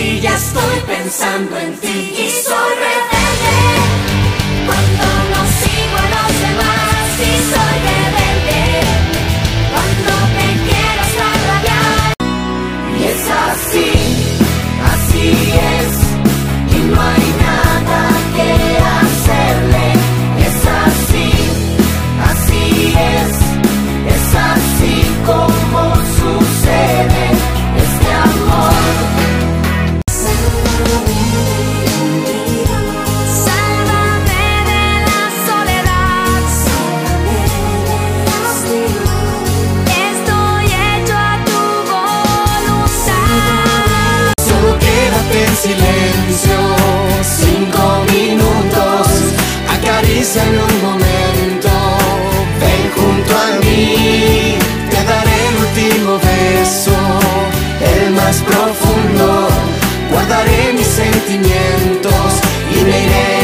si ya estoy pensando en ti y soy rebelde. Cuando no sigo a los demás y soy rebelde. Cuando me quiero estar rabiar y es así, así es. Y no hay nada que hacerle. Es así, así es, es así como sucede.